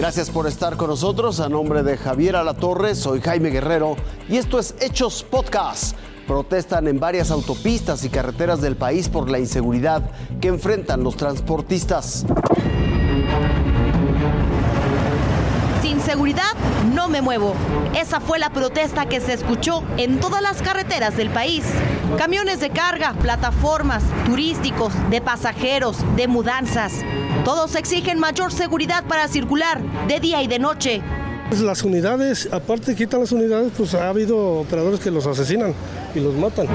Gracias por estar con nosotros. A nombre de Javier Alatorre, soy Jaime Guerrero y esto es Hechos Podcast. Protestan en varias autopistas y carreteras del país por la inseguridad que enfrentan los transportistas. Seguridad no me muevo. Esa fue la protesta que se escuchó en todas las carreteras del país. Camiones de carga, plataformas, turísticos, de pasajeros, de mudanzas. Todos exigen mayor seguridad para circular de día y de noche. Pues las unidades, aparte quitan las unidades, pues ha habido operadores que los asesinan y los matan.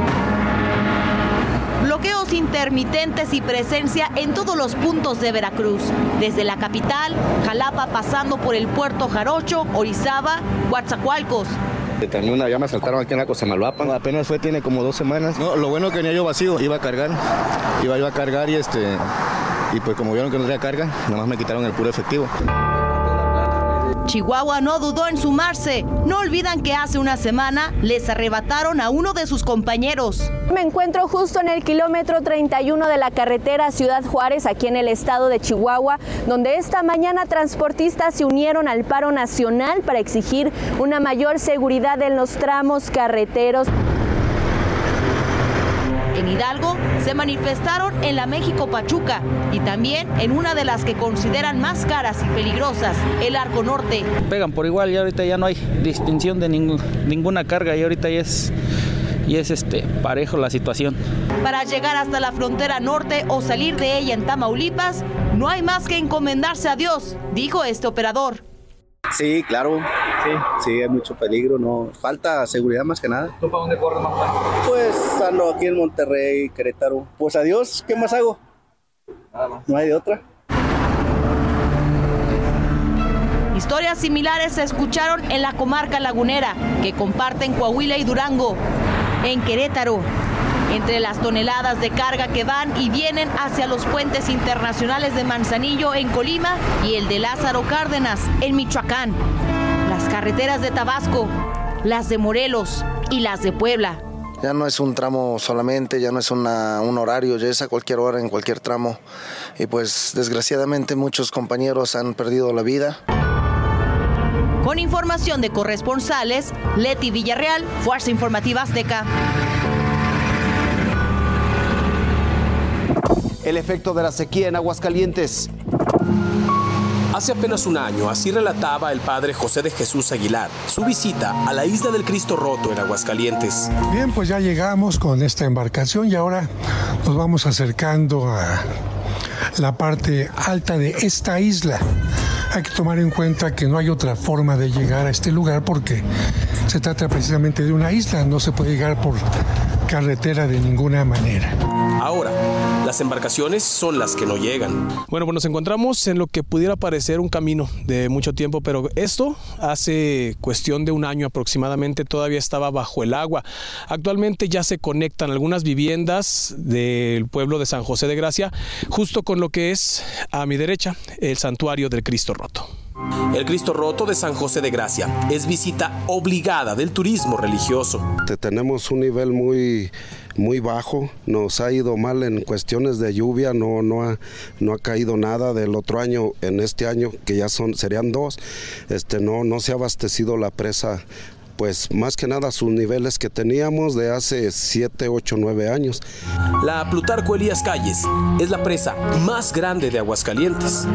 Bloqueos intermitentes y presencia en todos los puntos de Veracruz, desde la capital, Jalapa, pasando por el puerto Jarocho, Orizaba, Coatzacoalcos. También una ya me asaltaron aquí en la Cosamaloapan. Apenas fue, tiene como dos semanas. No, lo bueno que venía yo vacío, iba a cargar. Iba yo a cargar y este. Y pues como vieron que no tenía carga, nada más me quitaron el puro efectivo. Chihuahua no dudó en sumarse. No olvidan que hace una semana les arrebataron a uno de sus compañeros. Me encuentro justo en el kilómetro 31 de la carretera Ciudad Juárez, aquí en el estado de Chihuahua, donde esta mañana transportistas se unieron al paro nacional para exigir una mayor seguridad en los tramos carreteros. En Hidalgo se manifestaron en la México Pachuca y también en una de las que consideran más caras y peligrosas, el Arco Norte. Pegan por igual y ahorita ya no hay distinción de ninguna carga y ahorita ya es y es este parejo la situación. Para llegar hasta la frontera norte o salir de ella en Tamaulipas, no hay más que encomendarse a Dios, dijo este operador. Sí, claro. Sí. Sí, hay mucho peligro, no. Falta seguridad más que nada. ¿Tú para dónde corres más Pues ando aquí en Monterrey, Querétaro. Pues adiós, ¿qué más hago? Nada más. No hay de otra. Historias similares se escucharon en la comarca lagunera, que comparten Coahuila y Durango. En Querétaro, entre las toneladas de carga que van y vienen hacia los puentes internacionales de Manzanillo en Colima y el de Lázaro Cárdenas en Michoacán, las carreteras de Tabasco, las de Morelos y las de Puebla. Ya no es un tramo solamente, ya no es un horario, ya es a cualquier hora, en cualquier tramo. Y pues desgraciadamente muchos compañeros han perdido la vida. Con información de corresponsales, Leti Villarreal, Fuerza Informativa Azteca. El efecto de la sequía en Aguascalientes. Hace apenas un año, así relataba el padre José de Jesús Aguilar su visita a la isla del Cristo Roto en Aguascalientes. Bien, pues ya llegamos con esta embarcación y ahora nos vamos acercando a la parte alta de esta isla. Hay que tomar en cuenta que no hay otra forma de llegar a este lugar porque se trata precisamente de una isla, no se puede llegar por carretera de ninguna manera. Ahora, las embarcaciones son las que no llegan. Bueno, pues nos encontramos en lo que pudiera parecer un camino de mucho tiempo, pero esto hace cuestión de un año aproximadamente todavía estaba bajo el agua. Actualmente ya se conectan algunas viviendas del pueblo de San José de Gracia justo con lo que es a mi derecha el santuario del Cristo Roto. El Cristo Roto de San José de Gracia es visita obligada del turismo religioso. Tenemos un nivel muy muy bajo, nos ha ido mal en cuestiones de lluvia, no, no, ha, no ha caído nada del otro año, en este año que ya son, serían dos, este, no, no se ha abastecido la presa pues más que nada sus niveles que teníamos de hace 7, 8, 9 años. La Plutarco Elías Calles es la presa más grande de Aguascalientes.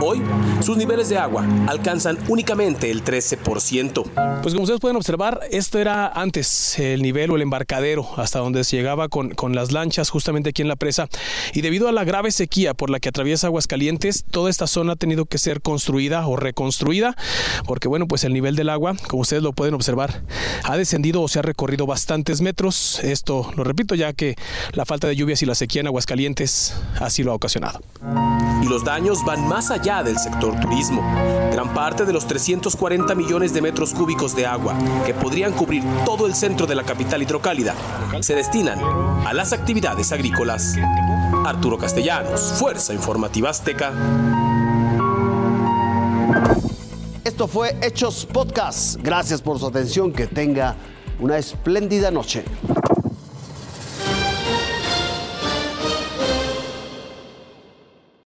Hoy, sus niveles de agua alcanzan únicamente el 13%. Pues como ustedes pueden observar, esto era antes el nivel o el embarcadero hasta donde se llegaba con, con las lanchas justamente aquí en la presa. Y debido a la grave sequía por la que atraviesa Aguascalientes, toda esta zona ha tenido que ser construida o reconstruida, porque bueno, pues el nivel del agua, como ustedes lo pueden ha descendido o se ha recorrido bastantes metros. Esto lo repito ya que la falta de lluvias y la sequía en Aguascalientes así lo ha ocasionado. Y los daños van más allá del sector turismo. Gran parte de los 340 millones de metros cúbicos de agua que podrían cubrir todo el centro de la capital hidrocálida se destinan a las actividades agrícolas. Arturo Castellanos, Fuerza Informativa Azteca. Esto fue Hechos Podcast. Gracias por su atención. Que tenga una espléndida noche.